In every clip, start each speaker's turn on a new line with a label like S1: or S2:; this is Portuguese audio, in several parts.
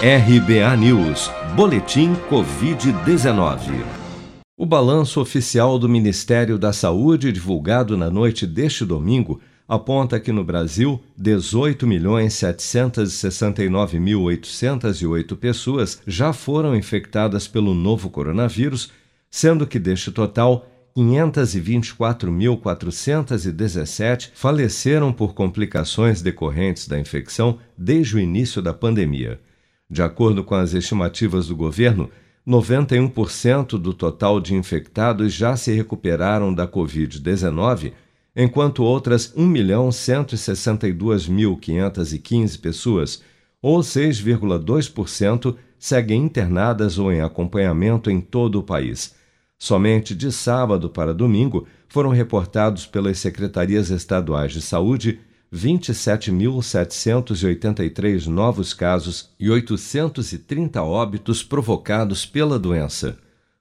S1: RBA News, Boletim Covid-19. O balanço oficial do Ministério da Saúde, divulgado na noite deste domingo, aponta que no Brasil, 18.769.808 pessoas já foram infectadas pelo novo coronavírus, sendo que deste total, 524.417 faleceram por complicações decorrentes da infecção desde o início da pandemia. De acordo com as estimativas do governo, 91% do total de infectados já se recuperaram da Covid-19, enquanto outras 1.162.515 pessoas, ou 6,2%, seguem internadas ou em acompanhamento em todo o país. Somente de sábado para domingo foram reportados pelas secretarias estaduais de saúde 27.783 novos casos e 830 óbitos provocados pela doença.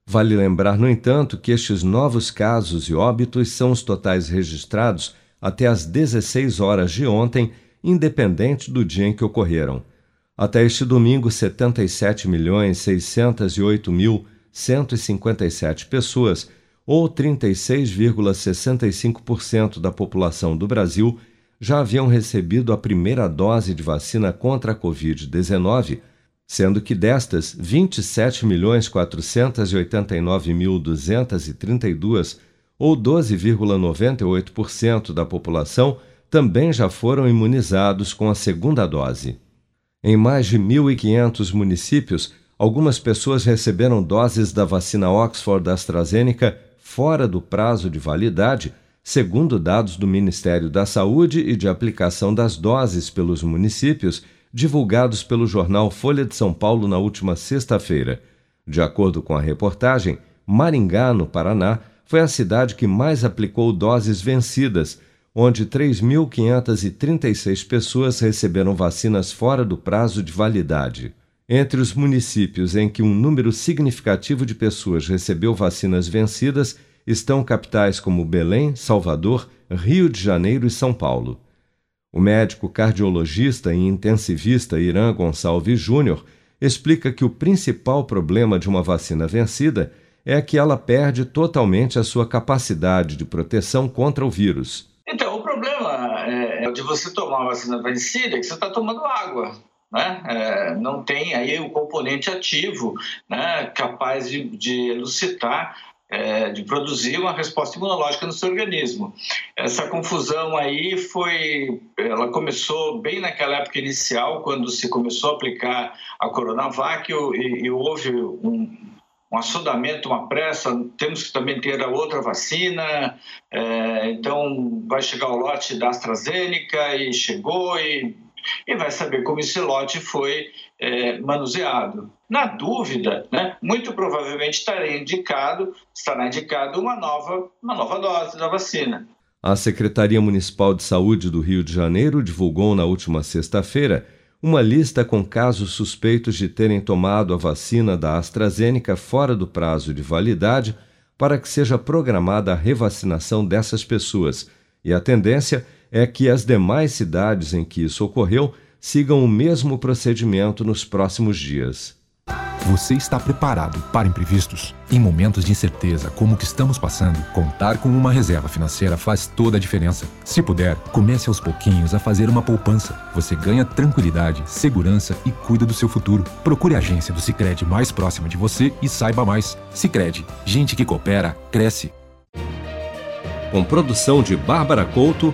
S1: Vale lembrar, no entanto, que estes novos casos e óbitos são os totais registrados até às 16 horas de ontem, independente do dia em que ocorreram. Até este domingo, 77.608.000 157 pessoas, ou 36,65% da população do Brasil, já haviam recebido a primeira dose de vacina contra a Covid-19, sendo que destas, 27.489.232, ou 12,98% da população, também já foram imunizados com a segunda dose. Em mais de 1.500 municípios, algumas pessoas receberam doses da vacina Oxford AstraZeneca fora do prazo de validade, segundo dados do Ministério da Saúde e de aplicação das doses pelos municípios, divulgados pelo jornal Folha de São Paulo na última sexta-feira. De acordo com a reportagem, Maringá, no Paraná, foi a cidade que mais aplicou doses vencidas, onde 3.536 pessoas receberam vacinas fora do prazo de validade. Entre os municípios em que um número significativo de pessoas recebeu vacinas vencidas estão capitais como Belém, Salvador, Rio de Janeiro e São Paulo. O médico cardiologista e intensivista Irã Gonçalves Júnior explica que o principal problema de uma vacina vencida é que ela perde totalmente a sua capacidade de proteção contra o vírus.
S2: Então, o problema é, de você tomar uma vacina vencida é que você está tomando água né? É, não tem aí o componente ativo né, capaz de, de elucitar é, de produzir uma resposta imunológica no seu organismo. Essa confusão aí foi, ela começou bem naquela época inicial, quando se começou a aplicar a Coronavac e, e houve um, um assodamento, uma pressa, temos que também ter a outra vacina, é, então vai chegar o lote da AstraZeneca e chegou e e vai saber como esse lote foi é, manuseado. Na dúvida, né, muito provavelmente estará indicado, estará indicado uma nova, uma nova dose da vacina.
S1: A Secretaria Municipal de Saúde do Rio de Janeiro divulgou na última sexta-feira uma lista com casos suspeitos de terem tomado a vacina da AstraZeneca fora do prazo de validade para que seja programada a revacinação dessas pessoas. E a tendência é que as demais cidades em que isso ocorreu sigam o mesmo procedimento nos próximos dias.
S3: Você está preparado para imprevistos? Em momentos de incerteza como o que estamos passando, contar com uma reserva financeira faz toda a diferença. Se puder, comece aos pouquinhos a fazer uma poupança. Você ganha tranquilidade, segurança e cuida do seu futuro. Procure a agência do Sicredi mais próxima de você e saiba mais. Sicredi, gente que coopera cresce.
S1: Com produção de Bárbara Couto